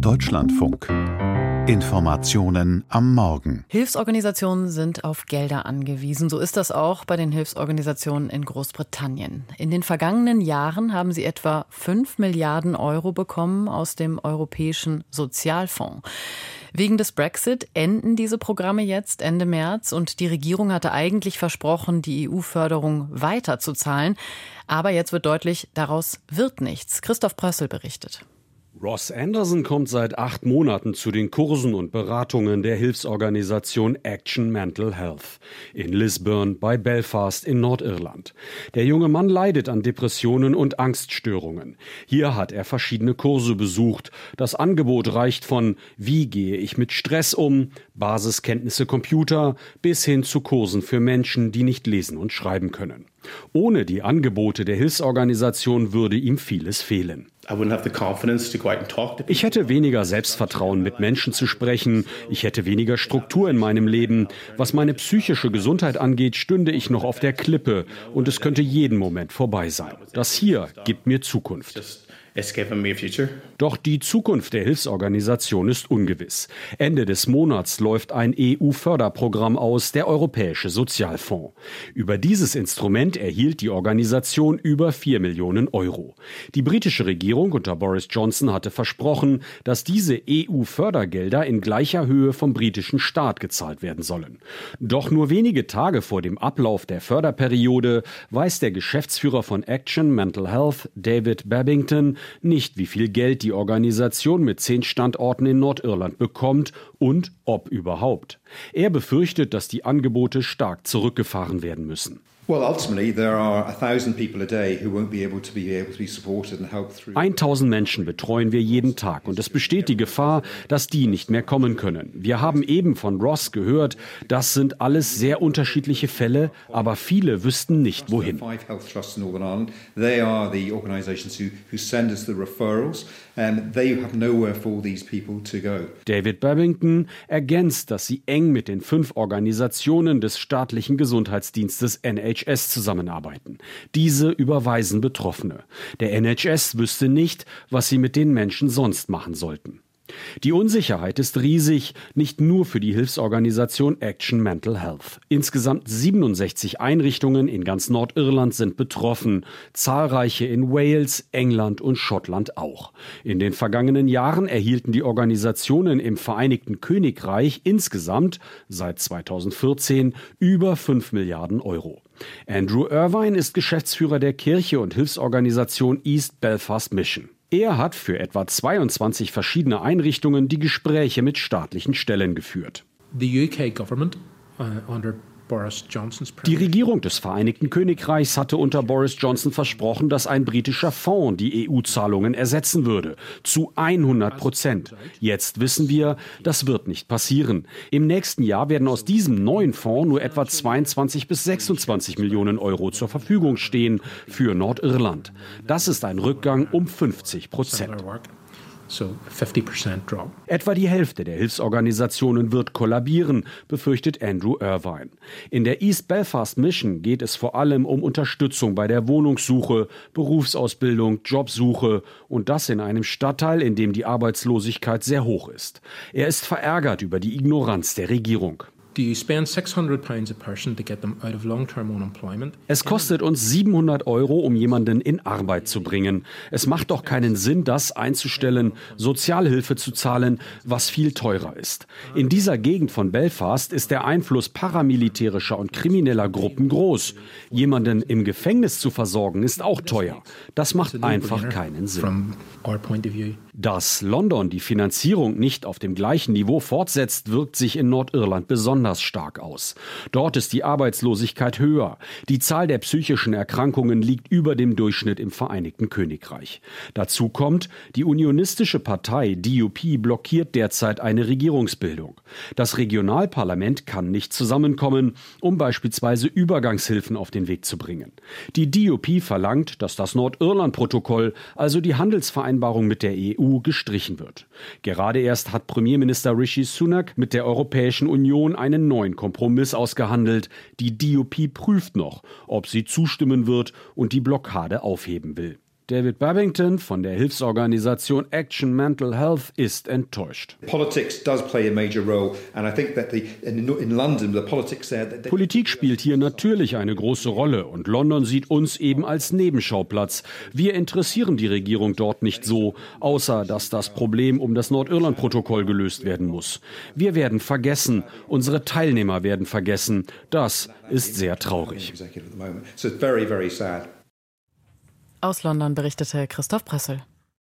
Deutschlandfunk. Informationen am Morgen. Hilfsorganisationen sind auf Gelder angewiesen. So ist das auch bei den Hilfsorganisationen in Großbritannien. In den vergangenen Jahren haben sie etwa 5 Milliarden Euro bekommen aus dem Europäischen Sozialfonds. Wegen des Brexit enden diese Programme jetzt Ende März und die Regierung hatte eigentlich versprochen, die EU-Förderung weiterzuzahlen. Aber jetzt wird deutlich, daraus wird nichts. Christoph Prössel berichtet. Ross Anderson kommt seit acht Monaten zu den Kursen und Beratungen der Hilfsorganisation Action Mental Health in Lisburn bei Belfast in Nordirland. Der junge Mann leidet an Depressionen und Angststörungen. Hier hat er verschiedene Kurse besucht. Das Angebot reicht von Wie gehe ich mit Stress um, Basiskenntnisse Computer bis hin zu Kursen für Menschen, die nicht lesen und schreiben können. Ohne die Angebote der Hilfsorganisation würde ihm vieles fehlen. Ich hätte weniger Selbstvertrauen, mit Menschen zu sprechen. Ich hätte weniger Struktur in meinem Leben. Was meine psychische Gesundheit angeht, stünde ich noch auf der Klippe und es könnte jeden Moment vorbei sein. Das hier gibt mir Zukunft. Doch die Zukunft der Hilfsorganisation ist ungewiss. Ende des Monats läuft ein EU-Förderprogramm aus, der Europäische Sozialfonds. Über dieses Instrument erhielt die Organisation über 4 Millionen Euro. Die britische Regierung unter Boris Johnson hatte versprochen, dass diese EU-Fördergelder in gleicher Höhe vom britischen Staat gezahlt werden sollen. Doch nur wenige Tage vor dem Ablauf der Förderperiode weiß der Geschäftsführer von Action Mental Health, David Babington, nicht, wie viel Geld die Organisation mit zehn Standorten in Nordirland bekommt und ob überhaupt. Er befürchtet, dass die Angebote stark zurückgefahren werden müssen. 1000 Menschen betreuen wir jeden Tag und es besteht die Gefahr, dass die nicht mehr kommen können. Wir haben eben von Ross gehört, das sind alles sehr unterschiedliche Fälle, aber viele wüssten nicht wohin. David Babington ergänzt, dass sie eng mit den fünf Organisationen des staatlichen Gesundheitsdienstes NHS zusammenarbeiten. Diese überweisen Betroffene. Der NHS wüsste nicht, was sie mit den Menschen sonst machen sollten. Die Unsicherheit ist riesig, nicht nur für die Hilfsorganisation Action Mental Health. Insgesamt 67 Einrichtungen in ganz Nordirland sind betroffen, zahlreiche in Wales, England und Schottland auch. In den vergangenen Jahren erhielten die Organisationen im Vereinigten Königreich insgesamt seit 2014 über 5 Milliarden Euro. Andrew Irvine ist Geschäftsführer der Kirche und Hilfsorganisation East Belfast Mission. Er hat für etwa 22 verschiedene Einrichtungen die Gespräche mit staatlichen Stellen geführt. The UK government uh, under die Regierung des Vereinigten Königreichs hatte unter Boris Johnson versprochen, dass ein britischer Fonds die EU-Zahlungen ersetzen würde. Zu 100 Prozent. Jetzt wissen wir, das wird nicht passieren. Im nächsten Jahr werden aus diesem neuen Fonds nur etwa 22 bis 26 Millionen Euro zur Verfügung stehen für Nordirland. Das ist ein Rückgang um 50 Prozent. So 50% drop. Etwa die Hälfte der Hilfsorganisationen wird kollabieren, befürchtet Andrew Irvine. In der East Belfast Mission geht es vor allem um Unterstützung bei der Wohnungssuche, Berufsausbildung, Jobsuche und das in einem Stadtteil, in dem die Arbeitslosigkeit sehr hoch ist. Er ist verärgert über die Ignoranz der Regierung. Es kostet uns 700 Euro, um jemanden in Arbeit zu bringen. Es macht doch keinen Sinn, das einzustellen, Sozialhilfe zu zahlen, was viel teurer ist. In dieser Gegend von Belfast ist der Einfluss paramilitärischer und krimineller Gruppen groß. Jemanden im Gefängnis zu versorgen, ist auch teuer. Das macht einfach keinen Sinn. Dass London die Finanzierung nicht auf dem gleichen Niveau fortsetzt, wirkt sich in Nordirland besonders stark aus. Dort ist die Arbeitslosigkeit höher. Die Zahl der psychischen Erkrankungen liegt über dem Durchschnitt im Vereinigten Königreich. Dazu kommt, die unionistische Partei DUP blockiert derzeit eine Regierungsbildung. Das Regionalparlament kann nicht zusammenkommen, um beispielsweise Übergangshilfen auf den Weg zu bringen. Die DUP verlangt, dass das Nordirland-Protokoll, also die Handelsvereinbarung mit der EU gestrichen wird. Gerade erst hat Premierminister Rishi Sunak mit der Europäischen Union einen neuen Kompromiss ausgehandelt. Die DUP prüft noch, ob sie zustimmen wird und die Blockade aufheben will. David Babington von der Hilfsorganisation Action Mental Health ist enttäuscht. Politik spielt hier natürlich eine große Rolle und London sieht uns eben als Nebenschauplatz. Wir interessieren die Regierung dort nicht so, außer dass das Problem um das Nordirland-Protokoll gelöst werden muss. Wir werden vergessen, unsere Teilnehmer werden vergessen. Das ist sehr traurig. Aus London berichtete Christoph Pressel.